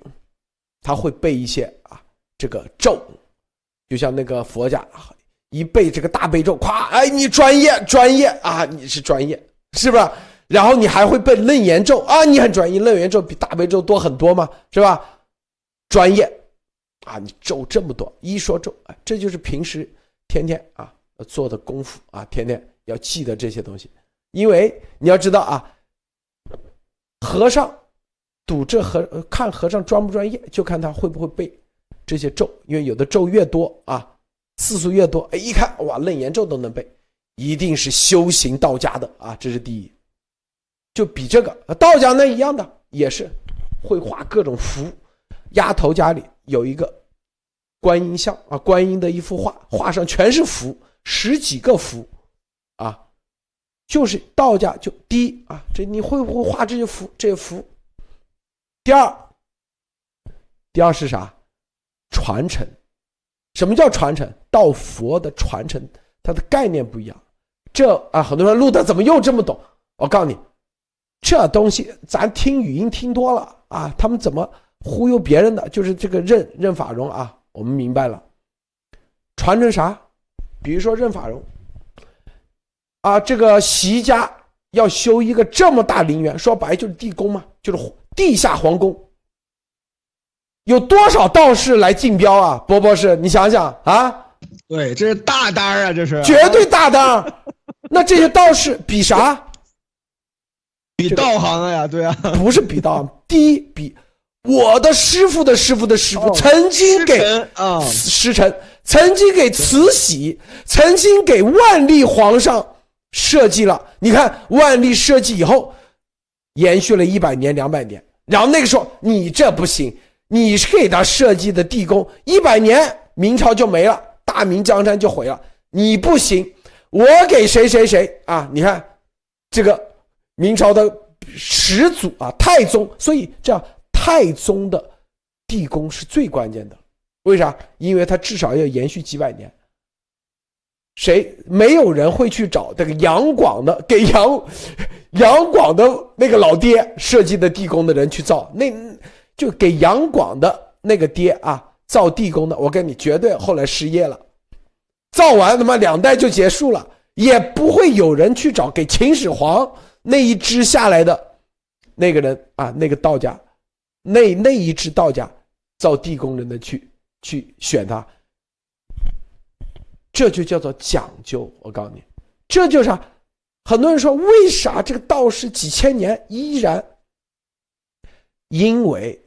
他会背一些啊这个咒，就像那个佛家一背这个大悲咒，咵，哎，你专业专业啊，你是专业，是不是？然后你还会背楞严咒啊，你很专业，楞严咒比大悲咒多很多嘛，是吧？专业啊，你咒这么多，一说咒，哎，这就是平时。天天啊做的功夫啊，天天要记得这些东西，因为你要知道啊，和尚赌这和看和尚专不专业，就看他会不会背这些咒，因为有的咒越多啊，次数越多，哎，一看哇，楞严咒都能背，一定是修行道家的啊，这是第一。就比这个道家那一样的，也是会画各种符，丫头家里有一个。观音像啊，观音的一幅画，画上全是符，十几个符，啊，就是道家就第一啊，这你会不会画这些符？这些符。第二，第二是啥？传承。什么叫传承？道佛的传承，它的概念不一样。这啊，很多人录的怎么又这么懂？我告诉你，这东西咱听语音听多了啊，他们怎么忽悠别人的？就是这个任任法荣啊，我们明白了。传承啥？比如说任法荣啊，这个习家要修一个这么大陵园，说白就是地宫嘛，就是地下皇宫。有多少道士来竞标啊？波波士，你想想啊。对，这是大单啊，这是绝对大单。那这些道士比啥？比道行呀，对啊，不是比道，第一比我的师傅的师傅的师傅曾经给啊师臣，曾经给慈禧，曾经给万历皇上设计了。你看万历设计以后，延续了一百年、两百年，然后那个时候你这不行，你是给他设计的地宫，一百年明朝就没了。大明江山就毁了，你不行，我给谁谁谁啊？你看，这个明朝的始祖啊，太宗，所以这样太宗的地宫是最关键的。为啥？因为他至少要延续几百年。谁没有人会去找这个杨广的给杨杨广的那个老爹设计的地宫的人去造？那就给杨广的那个爹啊。造地宫的，我跟你绝对后来失业了，造完他妈两代就结束了，也不会有人去找给秦始皇那一支下来的那个人啊，那个道家，那那一支道家造地宫人的去去选他，这就叫做讲究。我告诉你，这就是很多人说为啥这个道士几千年依然，因为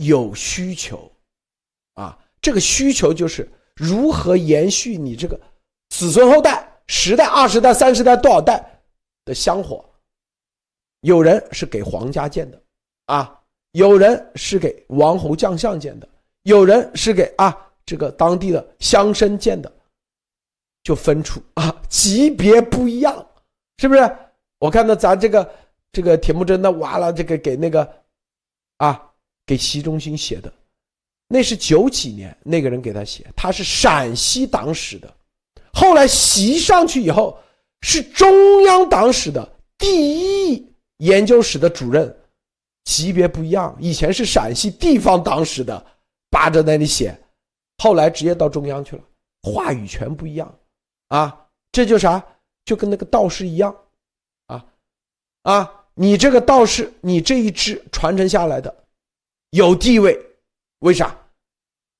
有需求。啊这个需求就是如何延续你这个子孙后代十代、二十代、三十代多少代的香火？有人是给皇家建的，啊，有人是给王侯将相建的，有人是给啊这个当地的乡绅建的，就分出啊级别不一样，是不是？我看到咱这个这个铁木真的完了，这个给那个啊给习仲勋写的。那是九几年那个人给他写，他是陕西党史的，后来习上去以后是中央党史的第一研究室的主任，级别不一样。以前是陕西地方党史的，扒着那里写，后来直接到中央去了，话语权不一样，啊，这就啥，就跟那个道士一样，啊，啊，你这个道士，你这一支传承下来的有地位，为啥？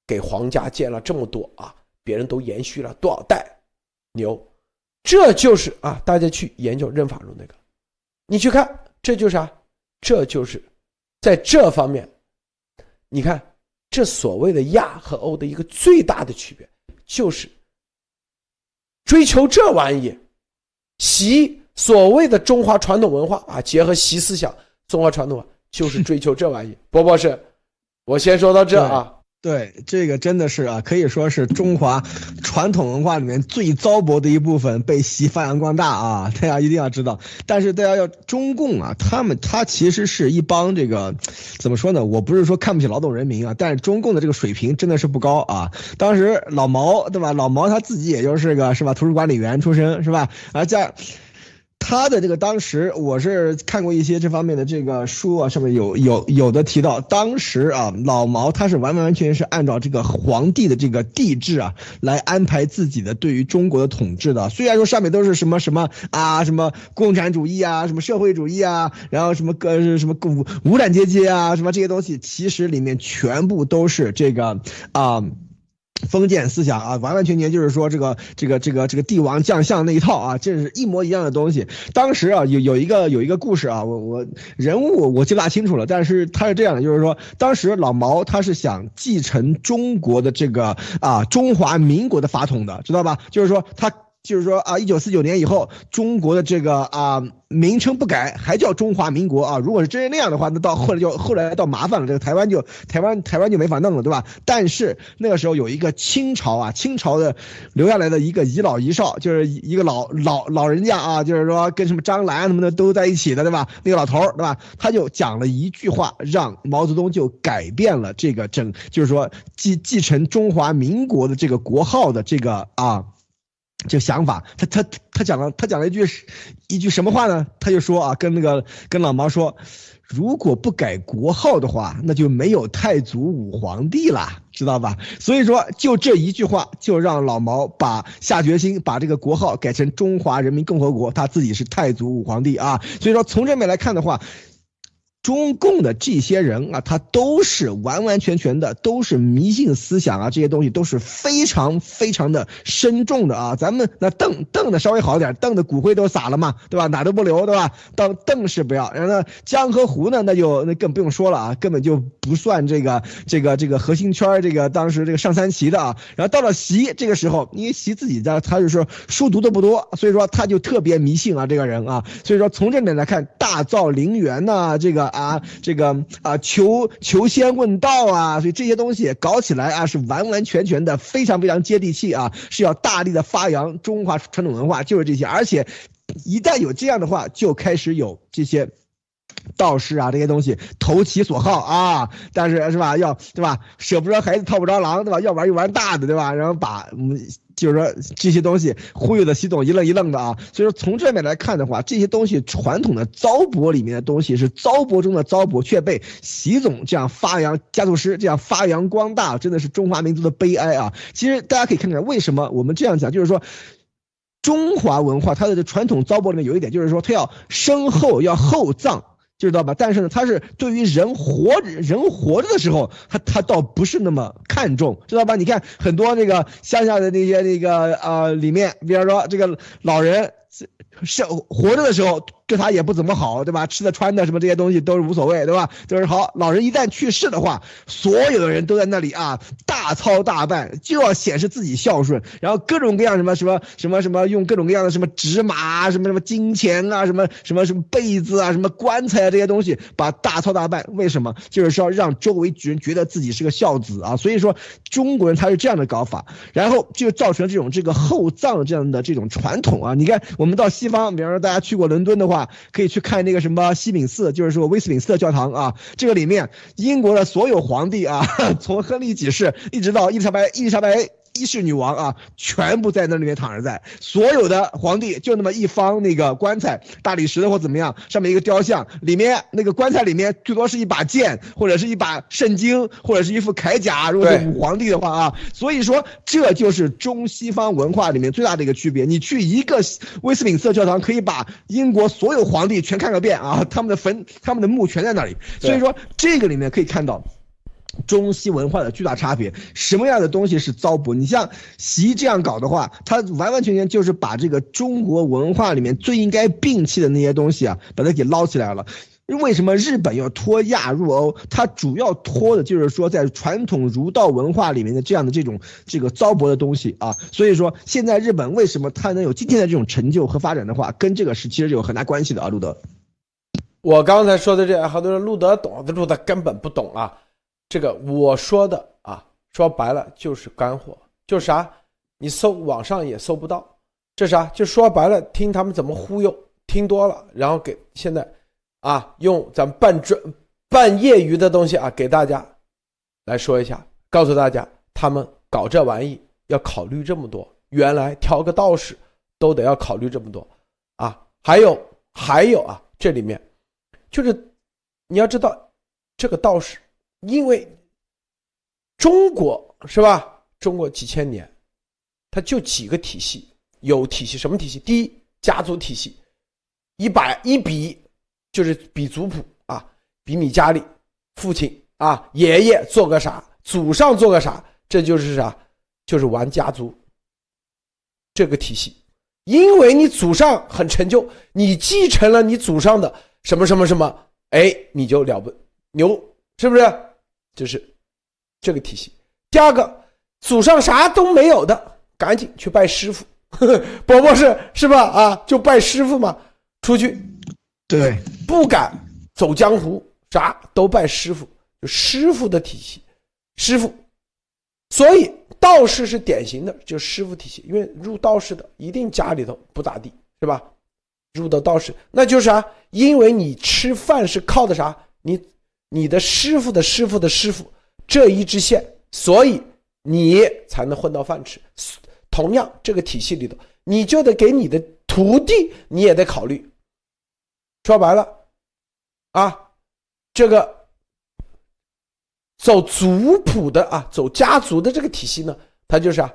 给皇家建了这么多啊，别人都延续了多少代，牛，这就是啊，大家去研究任法荣那个，你去看，这就是啊，这就是在这方面，你看这所谓的亚和欧的一个最大的区别，就是追求这玩意，习所谓的中华传统文化啊，结合习思想，中华传统文化就是追求这玩意。波波是，我先说到这啊。对，这个真的是啊，可以说是中华传统文化里面最糟粕的一部分，被习发扬光大啊！大家一定要知道。但是大家要中共啊，他们他其实是一帮这个，怎么说呢？我不是说看不起劳动人民啊，但是中共的这个水平真的是不高啊。当时老毛对吧？老毛他自己也就是个是吧？图书管理员出身是吧？而且。他的这个当时我是看过一些这方面的这个书啊，上面有有有的提到，当时啊老毛他是完完全全是按照这个皇帝的这个帝制啊来安排自己的对于中国的统治的。虽然说上面都是什么什么啊什么共产主义啊什么社会主义啊，然后什么个什么无无产阶级啊什么这些东西，其实里面全部都是这个啊。封建思想啊，完完全全就是说这个这个这个这个帝王将相那一套啊，这是一模一样的东西。当时啊，有有一个有一个故事啊，我我人物我记不大清楚了，但是他是这样的，就是说当时老毛他是想继承中国的这个啊中华民国的法统的，知道吧？就是说他。就是说啊，一九四九年以后，中国的这个啊名称不改，还叫中华民国啊。如果是真是那样的话，那到后来就后来到麻烦了，这个台湾就台湾台湾就没法弄了，对吧？但是那个时候有一个清朝啊，清朝的留下来的一个遗老遗少，就是一个老老老人家啊，就是说跟什么张澜什么的都在一起的，对吧？那个老头儿，对吧？他就讲了一句话，让毛泽东就改变了这个整，就是说继继承中华民国的这个国号的这个啊。这想法，他他他讲了，他讲了一句一句什么话呢？他就说啊，跟那个跟老毛说，如果不改国号的话，那就没有太祖武皇帝了，知道吧？所以说，就这一句话，就让老毛把下决心把这个国号改成中华人民共和国，他自己是太祖武皇帝啊。所以说，从这面来看的话。中共的这些人啊，他都是完完全全的，都是迷信思想啊，这些东西都是非常非常的深重的啊。咱们那邓邓的稍微好点，邓的骨灰都撒了嘛，对吧？哪都不留，对吧？邓邓是不要，然后呢，江和胡呢，那就那更不用说了啊，根本就不算这个这个这个核心圈这个当时这个上三旗的啊。然后到了习这个时候，因为习自己的他就是书读的不多，所以说他就特别迷信啊，这个人啊。所以说从这点来看，大造陵园呐，这个。啊，这个啊，求求仙问道啊，所以这些东西搞起来啊，是完完全全的非常非常接地气啊，是要大力的发扬中华传统文化，就是这些。而且，一旦有这样的话，就开始有这些道士啊，这些东西投其所好啊。但是是吧，要对吧，舍不得孩子套不着狼，对吧？要玩就玩大的，对吧？然后把嗯。就是说这些东西忽悠的习总一愣一愣的啊，所以说从这面来看的话，这些东西传统的糟粕里面的东西是糟粕中的糟粕，却被习总这样发扬家族师这样发扬光大，真的是中华民族的悲哀啊！其实大家可以看看为什么我们这样讲，就是说中华文化它的传统糟粕里面有一点，就是说它要身后要厚葬。知道吧？但是呢，他是对于人活人活着的时候，他他倒不是那么看重，知道吧？你看很多那个乡下的那些那个呃里面，比方说这个老人。是活着的时候对他也不怎么好，对吧？吃的穿的什么这些东西都是无所谓，对吧？就是好老人一旦去世的话，所有的人都在那里啊，大操大办，就要显示自己孝顺，然后各种各样什么什么什么什么，用各种各样的什么纸马、什么什么金钱啊、什么什么什么被子啊、什么棺材啊这些东西，把大操大办。为什么？就是要让周围人觉得自己是个孝子啊。所以说中国人他是这样的搞法，然后就造成这种这个厚葬这样的这种传统啊。你看我们到西。方，比方说大家去过伦敦的话，可以去看那个什么西敏寺，就是说威斯敏斯特教堂啊。这个里面英国的所有皇帝啊，从亨利几世一直到伊丽莎白，伊丽莎白。一世女王啊，全部在那里面躺着，在所有的皇帝就那么一方那个棺材，大理石的或怎么样，上面一个雕像，里面那个棺材里面最多是一把剑，或者是一把圣经，或者是一副铠甲。如果是武皇帝的话啊，所以说这就是中西方文化里面最大的一个区别。你去一个威斯敏斯特教堂，可以把英国所有皇帝全看个遍啊，他们的坟、他们的墓全在那里。所以说这个里面可以看到。中西文化的巨大差别，什么样的东西是糟粕？你像习这样搞的话，他完完全全就是把这个中国文化里面最应该摒弃的那些东西啊，把它给捞起来了。为什么日本要脱亚入欧？它主要脱的就是说，在传统儒道文化里面的这样的这种这个糟粕的东西啊。所以说，现在日本为什么它能有今天的这种成就和发展的话，跟这个是其实有很大关系的啊。路德，我刚才说的这好多人路德懂，路德根本不懂啊。这个我说的啊，说白了就是干货，就是啥，你搜网上也搜不到，这啥？就说白了，听他们怎么忽悠，听多了，然后给现在，啊，用咱们半专半业余的东西啊，给大家来说一下，告诉大家，他们搞这玩意要考虑这么多，原来挑个道士都得要考虑这么多，啊，还有还有啊，这里面就是你要知道这个道士。因为中国是吧？中国几千年，它就几个体系，有体系什么体系？第一，家族体系，一百一比就是比族谱啊，比你家里父亲啊、爷爷做个啥，祖上做个啥，这就是啥？就是玩家族这个体系。因为你祖上很成就，你继承了你祖上的什么什么什么，哎，你就了不牛，是不是？就是这个体系。第二个，祖上啥都没有的，赶紧去拜师傅 伯伯是是吧？啊，就拜师傅嘛，出去对，不敢走江湖，啥都拜师傅，就师傅的体系，师傅。所以道士是典型的，就师傅体系，因为入道士的一定家里头不咋地，是吧？入的道士，那就是啥？因为你吃饭是靠的啥？你你的师傅的师傅的师傅这一支线，所以你才能混到饭吃。同样，这个体系里头，你就得给你的徒弟，你也得考虑。说白了，啊，这个走族谱的啊，走家族的这个体系呢，它就是啊，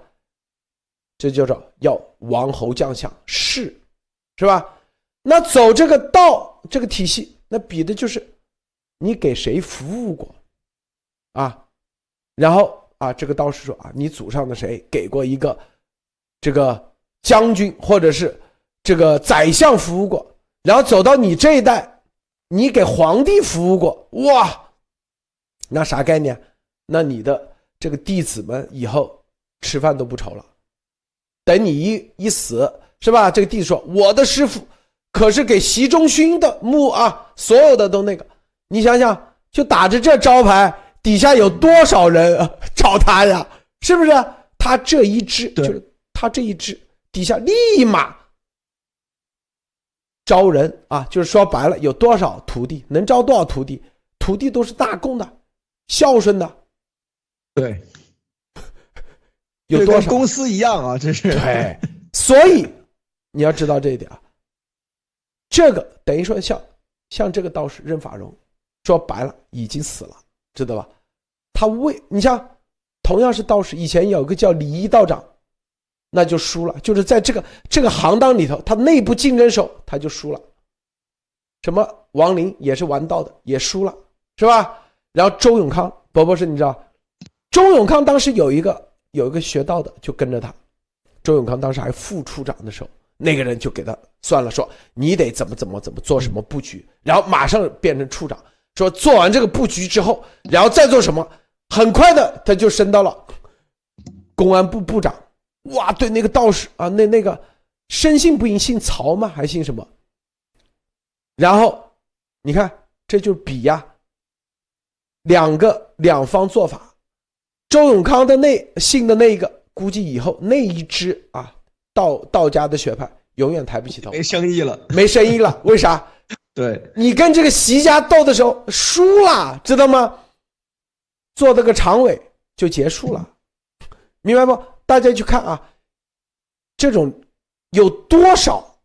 这叫做要王侯将相是，是吧？那走这个道这个体系，那比的就是你给谁服务过啊？然后啊，这个道士说啊，你祖上的谁给过一个这个将军或者是这个宰相服务过？然后走到你这一代，你给皇帝服务过哇？那啥概念？那你的这个弟子们以后吃饭都不愁了。等你一一死，是吧？这个弟子说，我的师傅。可是给习仲勋的墓啊，所有的都那个，你想想，就打着这招牌，底下有多少人找他呀？是不是？他这一支就是他这一支底下立马招人啊，就是说白了，有多少徒弟能招多少徒弟，徒弟都是大供的，孝顺的，对，有多少公司一样啊？这是对，所以你要知道这一点啊。这个等于说像像这个道士任法荣，说白了已经死了，知道吧？他为你像同样是道士，以前有个叫李一道长，那就输了，就是在这个这个行当里头，他内部竞争手他就输了。什么王林也是玩道的，也输了，是吧？然后周永康，伯伯是你知道，周永康当时有一个有一个学道的就跟着他，周永康当时还副处长的时候。那个人就给他算了，说你得怎么怎么怎么做什么布局，然后马上变成处长，说做完这个布局之后，然后再做什么，很快的他就升到了公安部部长。哇，对那个道士啊，那那个深信不疑，姓曹吗？还姓什么？然后你看，这就是比呀，两个两方做法。周永康的那姓的那一个，估计以后那一支啊。道道家的学派永远抬不起头，没生意了，没生意了。为啥？对你跟这个习家斗的时候输了，知道吗？做这个常委就结束了，明白不？大家去看啊，这种有多少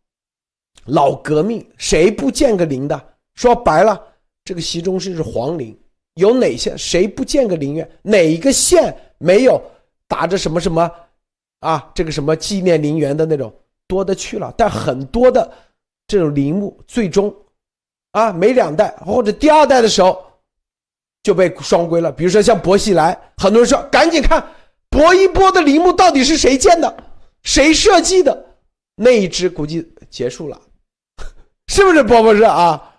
老革命，谁不建个陵的？说白了，这个习中是是皇陵，有哪些谁不建个陵园？哪一个县没有打着什么什么？啊，这个什么纪念陵园的那种多的去了，但很多的这种陵墓最终啊，没两代或者第二代的时候就被双规了。比如说像薄熙来，很多人说赶紧看薄一波的陵墓到底是谁建的，谁设计的，那一支估计结束了，是不是？波波是啊，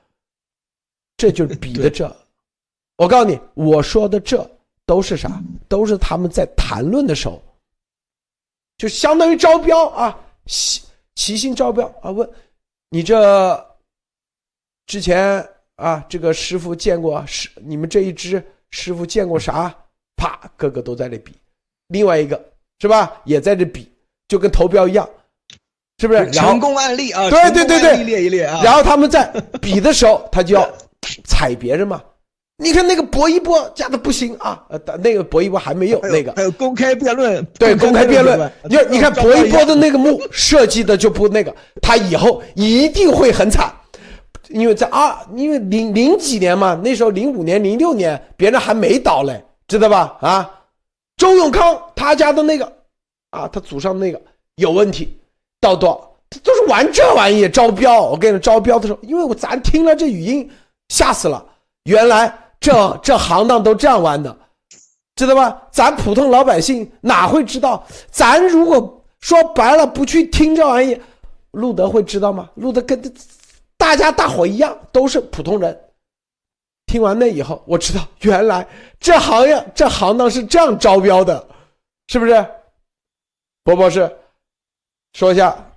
这就是比的这。我告诉你，我说的这都是啥？都是他们在谈论的时候。就相当于招标啊，齐齐心招标啊！问你这之前啊，这个师傅见过师，你们这一支师傅见过啥？啪，个个都在那比。另外一个是吧，也在这比，就跟投标一样，是不是？成功案例啊，对对对对，列一列啊。然后他们在比的时候，他就要踩别人嘛。你看那个搏一波加的不行啊，呃，那个搏一波还没有那个，还有公开辩论，对，公开辩论。你你看搏一波的那个墓设计的就不那个，他以后一定会很惨，因为在二，因为零零几年嘛，那时候零五年、零六年别人还没倒嘞，知道吧？啊，周永康他家的那个，啊，他祖上那个有问题，到多少都是玩这玩意招标。我跟你招标的时候，因为我咱听了这语音吓死了，原来。这这行当都这样玩的，知道吧？咱普通老百姓哪会知道？咱如果说白了不去听这玩意，路德会知道吗？路德跟大家大伙一样，都是普通人。听完那以后，我知道原来这行业这行当是这样招标的，是不是？伯伯是，说一下。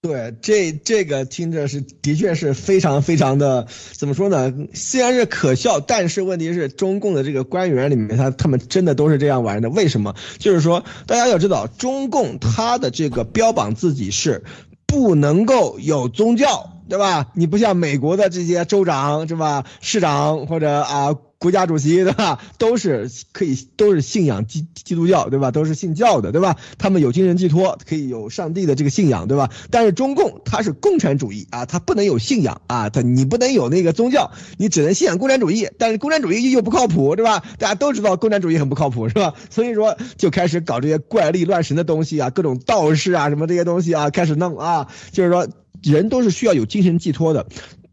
对，这这个听着是的确是非常非常的，怎么说呢？虽然是可笑，但是问题是中共的这个官员里面，他他们真的都是这样玩的。为什么？就是说，大家要知道，中共他的这个标榜自己是不能够有宗教，对吧？你不像美国的这些州长，是吧？市长或者啊。国家主席对吧？都是可以，都是信仰基基督教对吧？都是信教的对吧？他们有精神寄托，可以有上帝的这个信仰对吧？但是中共它是共产主义啊，它不能有信仰啊，它你不能有那个宗教，你只能信仰共产主义。但是共产主义又不靠谱对吧？大家都知道共产主义很不靠谱是吧？所以说就开始搞这些怪力乱神的东西啊，各种道士啊什么这些东西啊，开始弄啊，就是说人都是需要有精神寄托的。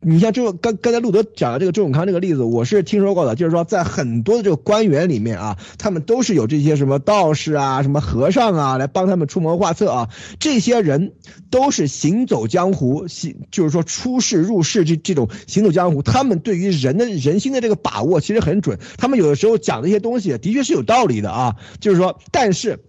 你像这个刚刚才路德讲的这个周永康这个例子，我是听说过的，就是说在很多的这个官员里面啊，他们都是有这些什么道士啊、什么和尚啊来帮他们出谋划策啊，这些人都是行走江湖，行就是说出世入世这这种行走江湖，他们对于人的人心的这个把握其实很准，他们有的时候讲的一些东西的确是有道理的啊，就是说，但是。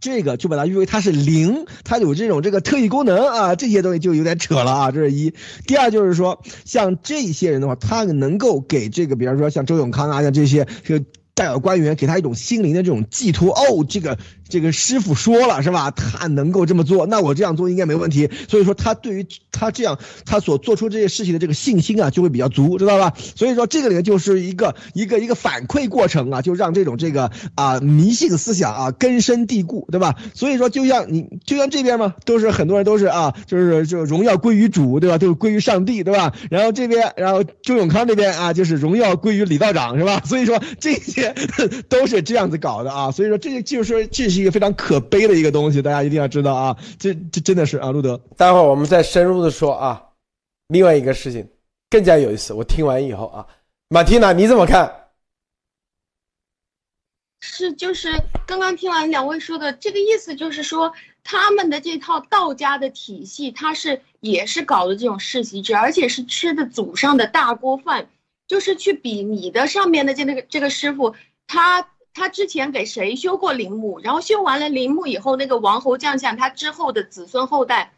这个就把它誉为它是零，它有这种这个特异功能啊，这些东西就有点扯了啊，这是一。第二就是说，像这些人的话，他能够给这个，比方说像周永康啊，像这些这个代表官员，给他一种心灵的这种寄托。哦，这个。这个师傅说了是吧？他能够这么做，那我这样做应该没问题。所以说他对于他这样他所做出这些事情的这个信心啊，就会比较足，知道吧？所以说这个里面就是一个一个一个反馈过程啊，就让这种这个啊迷信思想啊根深蒂固，对吧？所以说就像你就像这边嘛，都是很多人都是啊，就是就荣耀归于主，对吧？都是归于上帝，对吧？然后这边然后周永康这边啊，就是荣耀归于李道长，是吧？所以说这些 都是这样子搞的啊。所以说这就是这。是一个非常可悲的一个东西，大家一定要知道啊！这这真的是啊，路德。待会儿我们再深入的说啊。另外一个事情更加有意思，我听完以后啊，马蒂娜你怎么看？是就是刚刚听完两位说的这个意思，就是说他们的这套道家的体系，他是也是搞的这种世袭制，而且是吃的祖上的大锅饭，就是去比你的上面的这那个这个师傅他。他之前给谁修过陵墓？然后修完了陵墓以后，那个王侯将相他之后的子孙后代，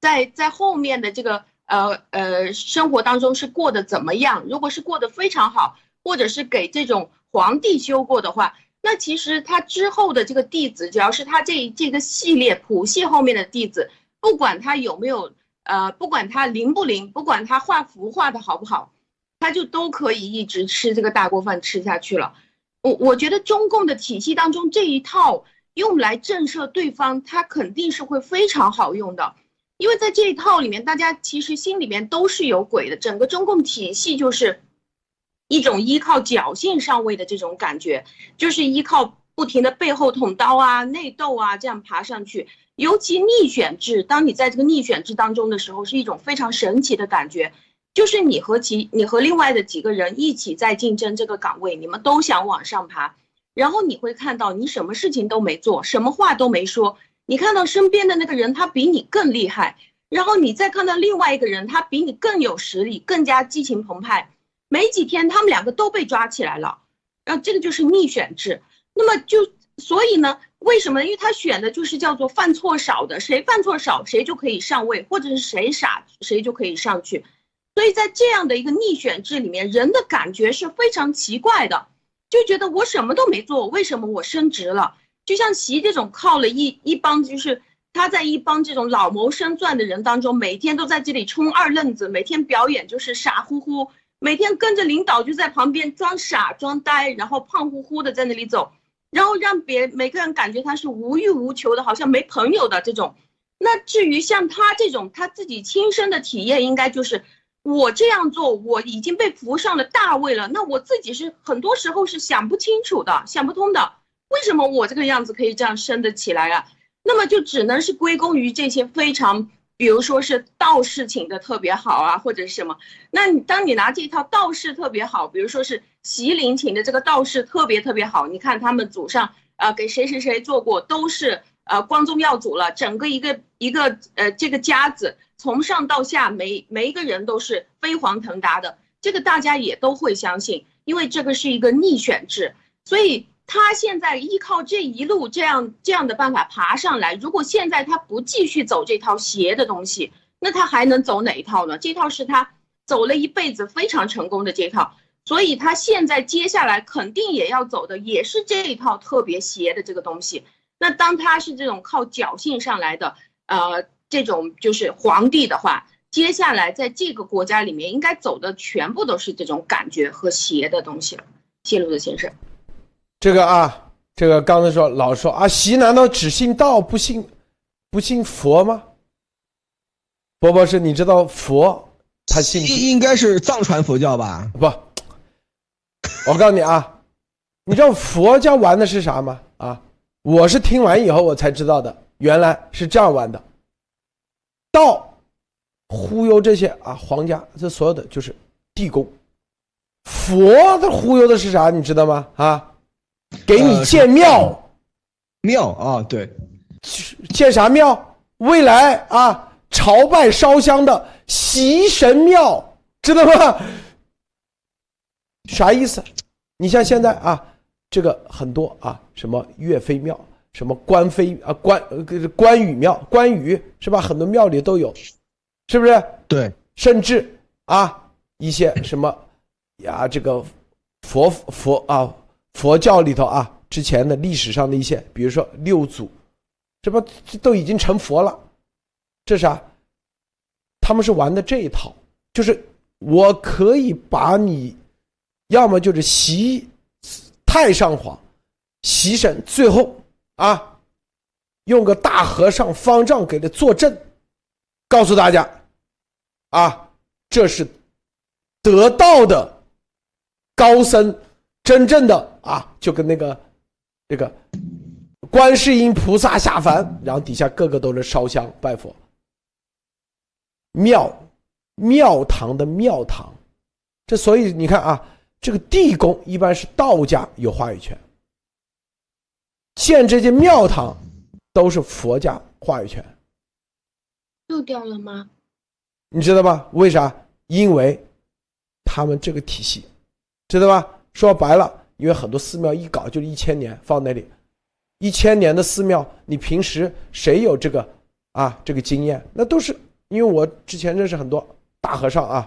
在在后面的这个呃呃生活当中是过得怎么样？如果是过得非常好，或者是给这种皇帝修过的话，那其实他之后的这个弟子，只要是他这这个系列谱系后面的弟子，不管他有没有呃，不管他灵不灵，不管他画符画的好不好，他就都可以一直吃这个大锅饭吃下去了。我我觉得中共的体系当中这一套用来震慑对方，它肯定是会非常好用的，因为在这一套里面，大家其实心里面都是有鬼的。整个中共体系就是一种依靠侥幸上位的这种感觉，就是依靠不停的背后捅刀啊、内斗啊这样爬上去。尤其逆选制，当你在这个逆选制当中的时候，是一种非常神奇的感觉。就是你和其你和另外的几个人一起在竞争这个岗位，你们都想往上爬，然后你会看到你什么事情都没做，什么话都没说，你看到身边的那个人他比你更厉害，然后你再看到另外一个人他比你更有实力，更加激情澎湃，没几天他们两个都被抓起来了，然后这个就是逆选制，那么就所以呢，为什么？因为他选的就是叫做犯错少的，谁犯错少谁就可以上位，或者是谁傻谁就可以上去。所以在这样的一个逆选制里面，人的感觉是非常奇怪的，就觉得我什么都没做，为什么我升职了？就像习这种靠了一一帮，就是他在一帮这种老谋深算的人当中，每天都在这里充二愣子，每天表演就是傻乎乎，每天跟着领导就在旁边装傻装呆，然后胖乎乎的在那里走，然后让别每个人感觉他是无欲无求的，好像没朋友的这种。那至于像他这种，他自己亲身的体验应该就是。我这样做，我已经被扶上了大位了。那我自己是很多时候是想不清楚的，想不通的。为什么我这个样子可以这样升得起来啊？那么就只能是归功于这些非常，比如说是道士请的特别好啊，或者是什么。那你当你拿这套道士特别好，比如说是席琳请的这个道士特别特别好，你看他们祖上啊给谁谁谁做过，都是呃光宗耀祖了，整个一个一个呃这个家子。从上到下，每每一个人都是飞黄腾达的，这个大家也都会相信，因为这个是一个逆选制，所以他现在依靠这一路这样这样的办法爬上来，如果现在他不继续走这套邪的东西，那他还能走哪一套呢？这套是他走了一辈子非常成功的这套，所以他现在接下来肯定也要走的也是这一套特别邪的这个东西。那当他是这种靠侥幸上来的，呃，这种就是皇帝的话，接下来在这个国家里面应该走的全部都是这种感觉和邪的东西了。谢路德先生。这个啊，这个刚才说老说啊，习难道只信道不信不信佛吗？波波是，你知道佛他信应该是藏传佛教吧？不，我告诉你啊，你知道佛教玩的是啥吗？啊，我是听完以后我才知道的，原来是这样玩的。道忽悠这些啊皇家，这所有的就是地宫。佛的忽悠的是啥？你知道吗？啊？给你建庙，庙啊，对，建啥庙？未来啊，朝拜烧香的习神庙，知道吗？啥意思？你像现在啊，这个很多啊，什么岳飞庙，什么关飞啊，关关羽庙，关羽是吧？很多庙里都有，是不是？对，甚至啊，一些什么呀，这个佛佛啊。佛教里头啊，之前的历史上的一些，比如说六祖，这不都已经成佛了？这啥？他们是玩的这一套，就是我可以把你，要么就是袭太上皇，袭神，最后啊，用个大和尚方丈给他作证，告诉大家，啊，这是得道的高僧。真正的啊，就跟那个这个观世音菩萨下凡，然后底下个个都是烧香拜佛。庙庙堂的庙堂，这所以你看啊，这个地宫一般是道家有话语权，建这些庙堂都是佛家话语权。又掉了吗？你知道吧？为啥？因为他们这个体系，知道吧？说白了，因为很多寺庙一搞就是一千年放那里，一千年的寺庙，你平时谁有这个啊这个经验？那都是因为我之前认识很多大和尚啊，